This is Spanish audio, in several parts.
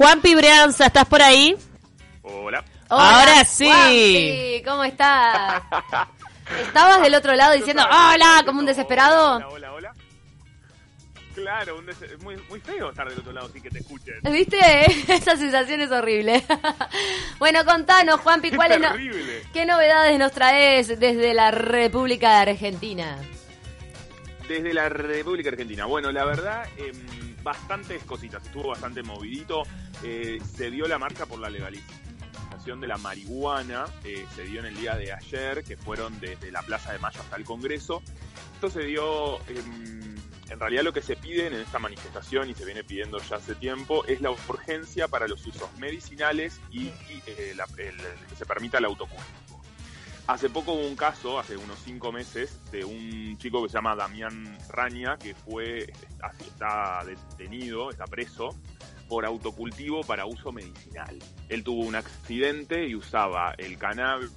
Juanpi Brianza, ¿estás por ahí? Hola. Ahora sí. Juanpi, ¿Cómo estás? ¿Estabas del otro lado diciendo hola como un desesperado? Hola, hola, hola. Claro, un des- es muy, muy feo estar del otro lado sin que te escuchen. ¿Viste? Esa sensación es horrible. bueno, contanos, Juanpi, Es ¿cuáles no-. ¿qué novedades nos traes desde la República de Argentina? Desde la República Argentina. Bueno, la verdad, em, bastantes cositas. Estuvo bastante movidito. Eh, se dio la marcha por la legalización de la marihuana. eh, se dio en el día de ayer, que fueron desde la Plaza de Mayo hasta el Congreso. Esto se dio. em, en realidad, lo que se pide en esta manifestación y se viene pidiendo ya hace tiempo es la urgencia para los usos medicinales y, eh, que se permita el autocultivo. Hace poco hubo un caso, hace unos cinco meses, de un chico que se llama Damián Raña, que fue, está, está detenido, está preso, por autocultivo para uso medicinal. Él tuvo un accidente y usaba el cannabis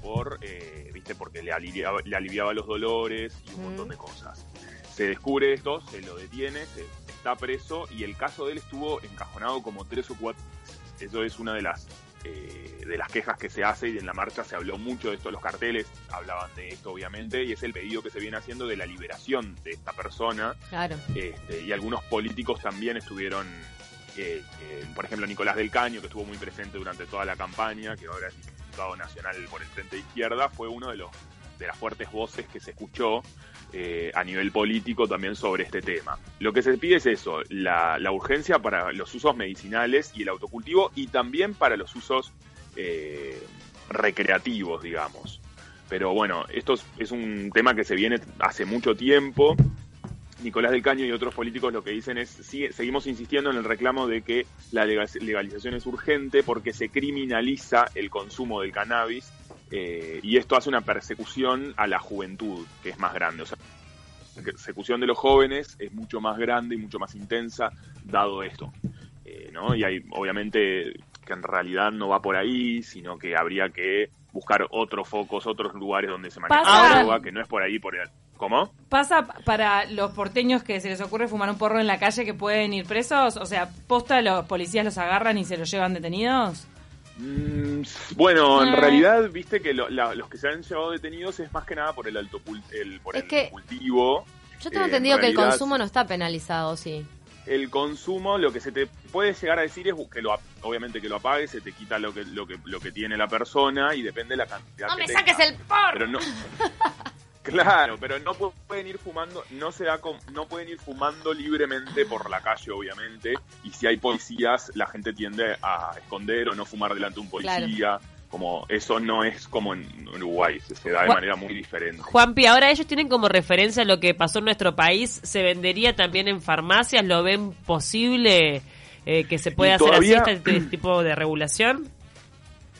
por, eh, viste, porque le aliviaba, le aliviaba los dolores y un Mm. montón de cosas. Se descubre esto, se lo detiene, se- está preso y el caso de él estuvo encajonado como tres o cuatro. Eso es una de las eh, de las quejas que se hace y en la marcha se habló mucho de esto, los carteles hablaban de esto obviamente y es el pedido que se viene haciendo de la liberación de esta persona Claro. este, y algunos políticos también estuvieron, eh, eh, por ejemplo Nicolás del Caño que estuvo muy presente durante toda la campaña, que ahora es diputado nacional por el Frente de Izquierda, fue uno de los de las fuertes voces que se escuchó eh, a nivel político también sobre este tema. Lo que se pide es eso, la, urgencia para los usos medicinales y el autocultivo y también para los usos eh, recreativos, digamos. Pero bueno, esto es, un tema que se viene hace mucho tiempo. Nicolás del Caño y otros políticos lo que dicen es, sigue- seguimos insistiendo en el reclamo de que la lega- legalización es urgente porque se criminaliza el consumo del cannabis eh, y esto hace una persecución a la juventud, que es más grande. O sea, la persecución de los jóvenes es mucho más grande y mucho más intensa dado esto. Eh, ¿no? Y hay, obviamente, que en realidad no va por ahí, sino que habría que buscar otros focos, otros lugares donde se maneja Pasa- la droga, que no es por ahí, por el... ¿Cómo? ¿Pasa para los porteños que se les ocurre fumar un porro en la calle que pueden ir presos? O sea, ¿posta los policías los agarran y se los llevan detenidos? Mm, bueno, en realidad, viste que lo- la- los que se han llevado detenidos es más que nada por el alto el, por Es el que- cultivo. Yo tengo Eh, entendido en que el consumo no está penalizado, sí. El consumo, lo que se te puede llegar a decir es que lo, obviamente que lo apagues, se te quita lo que, lo que, lo que tiene la persona y depende de la cantidad ¡No que me tenga. saques el porro! Pero no. Claro, pero no pu- pueden ir fumando, no se da con- no pueden ir fumando libremente por la calle, obviamente. Y si hay policías, la gente tiende a esconder o no fumar delante de un policía. Como eso no es como en Uruguay, se, se da de Juan- manera muy diferente. Juanpi, ahora ellos tienen como referencia lo que pasó en nuestro país. ¿Se vendería también en farmacias? ¿Lo ven posible eh, que se pueda hacer todavía- así este tipo de regulación?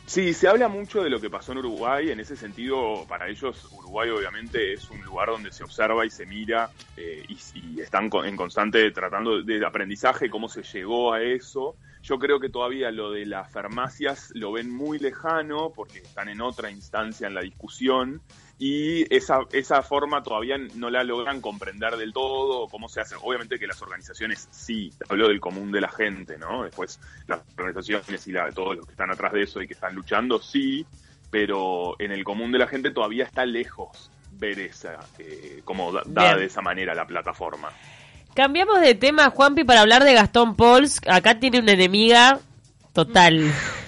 Sí, se habla mucho de lo que pasó en Uruguay. En ese sentido, para ellos, Uruguay obviamente es un lugar donde se observa y se mira eh, y, están en constante tratando de aprendizaje cómo se llegó a eso. Yo creo que todavía lo de las farmacias lo ven muy lejano porque están en otra instancia en la discusión y esa, esa forma todavía no la logran comprender del todo, cómo se hace. Obviamente que las organizaciones sí, hablo del común de la gente, ¿no? Después las organizaciones y la, todos los que están atrás de eso y que están luchando, sí, pero en el común de la gente todavía está lejos ver esa, eh, como da, de esa manera la plataforma. Cambiamos de tema, Juanpi, para hablar de Gastón Pauls. Acá tiene una enemiga total.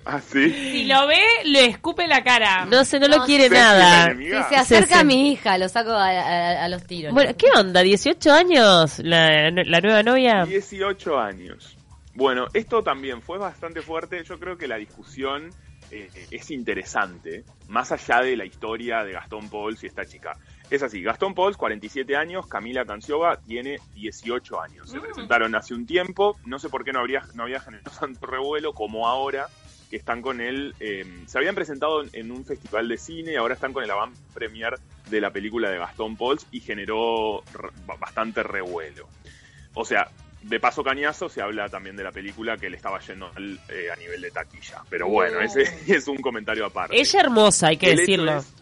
¿Ah, sí? Si lo ve, le escupe la cara. No sé, no, No, lo quiere ¿Ceci, nada. Si se acerca a mi hija, lo saco a, a- a los tiros. Bueno, ¿qué onda? ¿18 años? ¿La, la nueva novia? 18 años. Bueno, esto también fue bastante fuerte. Yo creo que la discusión eh, es interesante, más allá de la historia de Gastón Pauls y esta chica. Es así, Gastón Pauls, 47 años, Camila Canciova tiene 18 años. Se presentaron hace un tiempo, no sé por qué no, habría, no había generado tanto revuelo como ahora, que están con él, eh, se habían presentado en, un festival de cine y ahora están con el avant premier de la película de Gastón Pauls y generó bastante revuelo. O sea, de paso cañazo se habla también de la película que le estaba yendo mal, eh, a nivel de taquilla. Pero bueno, ese es un comentario aparte. Ella hermosa, hay que El decirlo. es-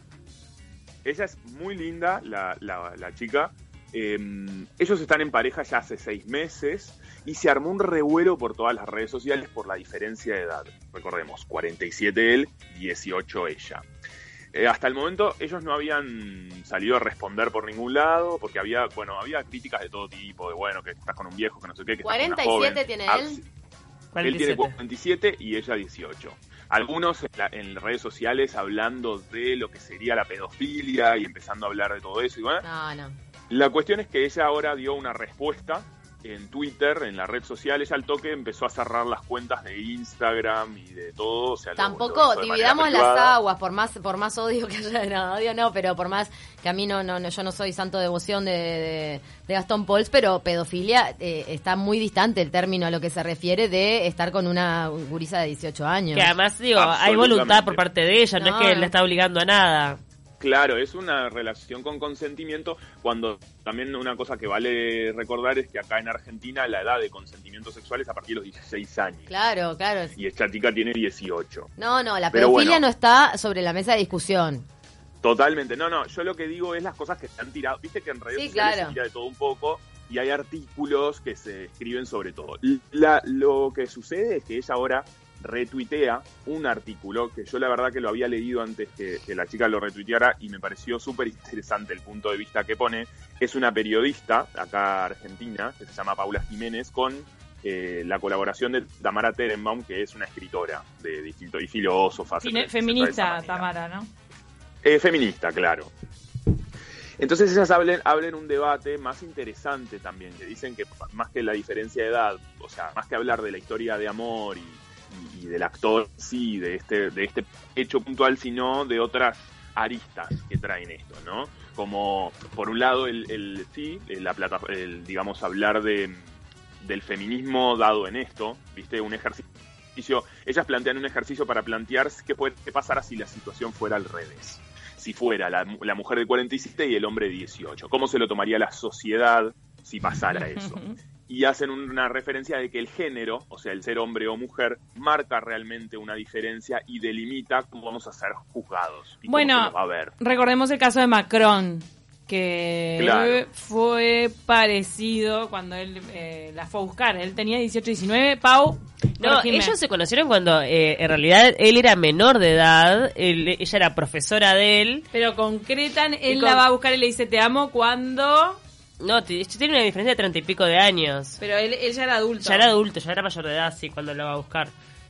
ella es muy linda, la, la, la chica. Eh, ellos están en pareja ya hace seis meses y se armó un revuelo por todas las redes sociales por la diferencia de edad. Recordemos, 47 él, 18 ella. Eh, hasta el momento ellos no habían salido a responder por ningún lado, porque había, bueno, había críticas de todo tipo, de bueno, que estás con un viejo, que no sé qué, que estás con una 47 joven. tiene Ah, él. Él tiene 47. 47 y ella 18. Algunos en, la- en redes sociales hablando de lo que sería la pedofilia y empezando a hablar de todo eso. Y bueno, No, no. La cuestión es que ella ahora dio una respuesta en Twitter, en la red social. Ella al toque empezó a cerrar las cuentas de Instagram y de todo. O sea, lo- lo Tampoco de dividamos las aguas, por más por más odio que haya, no, odio no, pero por más que a mí no, no, no yo no soy santo devoción de, de, de Gastón Pauls, pero pedofilia eh, está muy distante el término a lo que se refiere de estar con una gurisa de 18 años. Que además, digo, hay voluntad por parte de ella, no, No, es que le está obligando a nada. Claro, es una relación con consentimiento cuando también una cosa que vale recordar es que acá en Argentina la edad de consentimiento sexual es a partir de los 16 años. Claro, claro. Y esta chica tiene 18. No, no, la Pero pedofilia bueno. no está sobre la mesa de discusión. Totalmente. No, no, yo lo que digo es las cosas que se han tirado. Viste que en redes Sí, sociales claro. se tira de todo un poco y hay artículos que se escriben sobre todo. La- lo que sucede es que ella ahora retuitea un artículo que yo la verdad que lo había leído antes que, que la chica lo retuiteara y me pareció súper interesante el punto de vista que pone. Es una periodista acá argentina que se llama Paula Jiménez con eh, la colaboración de Tamara Terenbaum, que es una escritora de distintos y filósofa. feminista. Tamara, ¿no? Eh, feminista, claro. Entonces ellas hablen, hablen un debate más interesante también, que dicen que más que la diferencia de edad, o sea, más que hablar de la historia de amor y, y- y del actor sí, de este, de este hecho puntual, sino de otras aristas que traen esto, ¿no? Como, por un lado, el, el sí, la plata, el, digamos, hablar de, del feminismo dado en esto, ¿viste? Un ejercicio, ellas plantean un ejercicio para plantear qué, puede, qué pasara si la situación fuera al revés si fuera la, la mujer de 47 y el hombre de 18. ¿Cómo se lo tomaría la sociedad si pasara eso? Y hacen una referencia de que el género, o sea, el ser hombre o mujer, marca realmente una diferencia y delimita cómo vamos a ser juzgados. Y cómo Bueno, se va a ver. Recordemos el caso de Macron, que Claro. fue parecido cuando él eh, la fue a buscar. Él tenía 18, 19. Pau, No, corregime. ellos se conocieron cuando eh, en realidad él era menor de edad, él- ella era profesora de él. Pero concretan, él con- la va a buscar y le dice te amo cuando... No, ella tiene una diferencia de treinta y pico de años. Pero él, él ya era adulto. Ya era adulto, ya era mayor de edad, sí, cuando la va a buscar.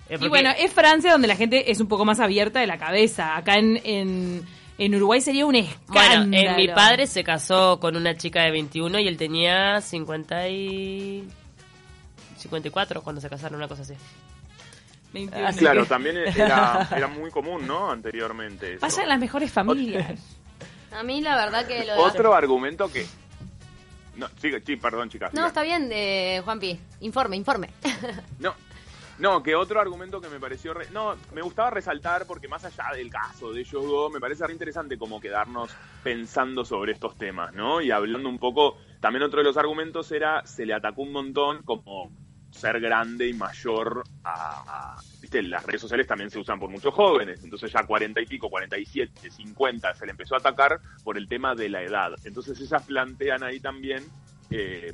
Eh, Y bueno, es Francia donde la gente es un poco más abierta de la cabeza. Acá en, en, en Uruguay sería un escándalo. Bueno, eh, mi padre se casó con una chica de 21 y él tenía 50 y... 54 cuando se casaron, una cosa así. 21. Así Claro, que- también era, era muy común, ¿no? Anteriormente. eso. Pasa en las mejores familias. A mí la verdad que lo de... Otro argumento que... No, sí, sí, perdón, chicas. No, sigan. está bien, de Juanpi. Informe, informe. No, no, que otro argumento que me pareció... re- No, me gustaba resaltar porque más allá del caso de ellos dos, me parece re interesante como quedarnos pensando sobre estos temas, ¿no? Y hablando un poco, también otro de los argumentos era, se le atacó un montón como ser grande y mayor a... a- Las redes sociales también se usan por muchos jóvenes, entonces ya 40 y pico, 47, 50, se le empezó a atacar por el tema de la edad. Entonces ellas plantean ahí también... eh,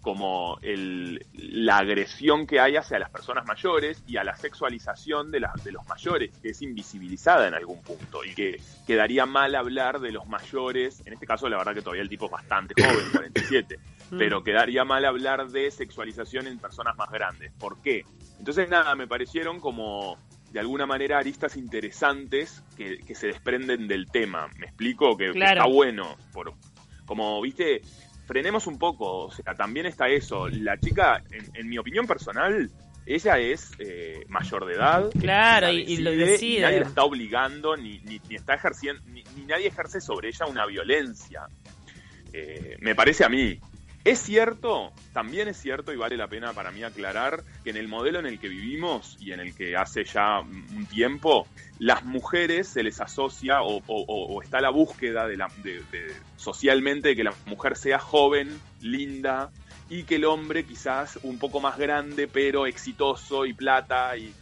como el, la agresión que hay hacia las personas mayores y a la sexualización de, las de los mayores, que es invisibilizada en algún punto y que quedaría mal hablar de los mayores, en este caso la verdad que todavía el tipo es bastante joven, 47, Mm. pero quedaría mal hablar de sexualización en personas más grandes. ¿Por qué? Entonces nada, me parecieron como de alguna manera aristas interesantes que, que se desprenden del tema. ¿Me explico? Que, está bueno. Por, como, viste, frenemos un poco, o sea, también está eso. La chica, en, en mi opinión personal, ella es eh, mayor de edad. Claro, la y- lo Y decide. nadie la está obligando, ni, ni, ni está ejerciendo, ni, ni nadie ejerce sobre ella una violencia. Eh, me parece a mí. Es cierto, también es cierto y vale la pena para mí aclarar que en el modelo en el que vivimos y en el que hace ya un tiempo, las mujeres se les asocia o, está la búsqueda de la, de- socialmente de que la mujer sea joven, linda y que el hombre quizás un poco más grande pero exitoso y plata y...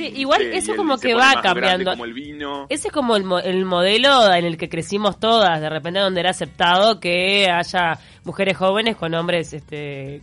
y- Sí, y, igual eso y como que va grande cambiando. Como el vino. Ese es como el, mo- el modelo en el que crecimos todas, de repente donde era aceptado que haya mujeres jóvenes con hombres este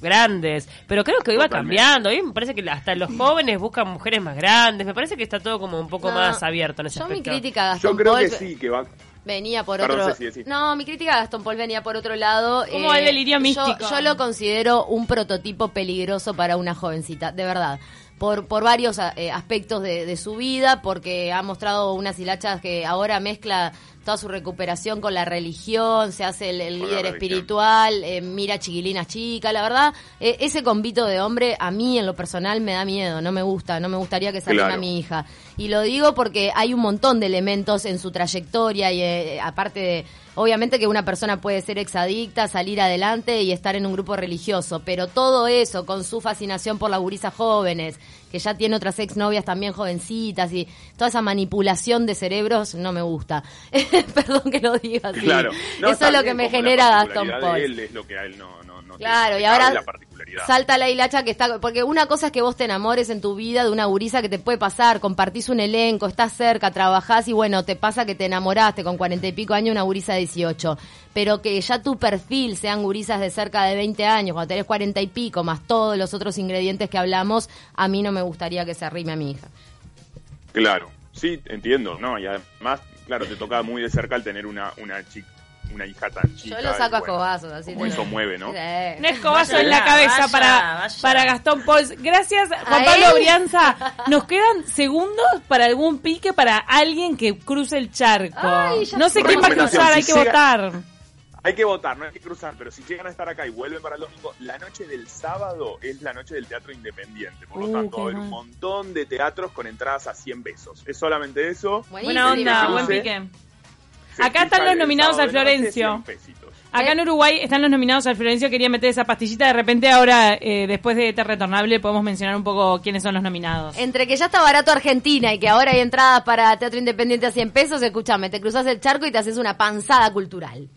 grandes. Pero creo que iba cambiando. Hoy me parece que hasta los jóvenes buscan mujeres más grandes. Me parece que está todo como un poco No, más abierto en ese Yo mi crítica a Gastón Yo creo Paul que sí, que va. venía por Perdón, otro... Ceci, decí. No, mi crítica a Gastón Paul venía por otro lado. eh, Como el delirio yo- místico. Yo, lo considero un prototipo peligroso para una jovencita, de verdad. Por, por varios eh, aspectos de, de su vida, porque ha mostrado unas hilachas que ahora mezcla toda su recuperación con la religión, se hace el, el líder espiritual, eh, mira chiquilinas chicas, la verdad, eh, ese convito de hombre a mí en lo personal me da miedo, no me gusta, no me gustaría que arrime Claro. a mi hija. Y lo digo porque hay un montón de elementos en su trayectoria y eh, aparte de, obviamente que una persona puede ser exadicta, salir adelante y estar en un grupo religioso, pero todo eso con su fascinación por las gurisas jóvenes, que ya tiene otras exnovias también jovencitas y toda esa manipulación de cerebros no me gusta. Perdón que lo diga así. Claro. No, eso es lo que me genera Gastón Paul. él es lo que a él no, no, Claro, te- y ahora la particularidad. salta la hilacha que está... Porque una cosa es que vos te enamores en tu vida de una gurisa que te puede pasar, compartís un elenco, estás cerca, trabajás y bueno, te pasa que te enamoraste con cuarenta y pico años una gurisa de 18. Pero que ya tu perfil sean gurisas de cerca de 20 años, cuando tenés cuarenta y pico, más todos los otros ingredientes que hablamos, a mí no me gustaría que se arrime a mi hija. Claro, sí, entiendo, ¿no? Y además, claro, te toca muy de cerca el tener una, una chica una hija tan chica. Yo lo saco y a bueno, escobazos, así como eso mueve, ¿no? Sí. Un escobazo en la cabeza vaya, para, vaya. para Gastón Pauls. Gracias, Juan ¿A Pablo él? Brianza. Nos quedan segundos para algún pique para alguien que cruce el charco. Ay, no sé quién va a cruzar, hay que llega- votar. Hay que votar, no hay que cruzar, pero si llegan a estar acá y vuelven para el domingo, la noche del sábado es la noche del teatro independiente. Por lo Uh, tanto, qué va a haber mal. un montón de teatros con entradas a 100 pesos. Es solamente eso. Buenísimo. Buena onda, buen pique. Acá están los nominados al Florencio. 100 pesitos. Acá en Uruguay están los nominados al Florencio. Quería meter esa pastillita. De repente, ahora, eh, después de este retornable, podemos mencionar un poco quiénes son los nominados. Entre que ya está barato Argentina y que ahora hay entradas para Teatro Independiente a 100 pesos, escúchame, te cruzas el charco y te haces una panzada cultural.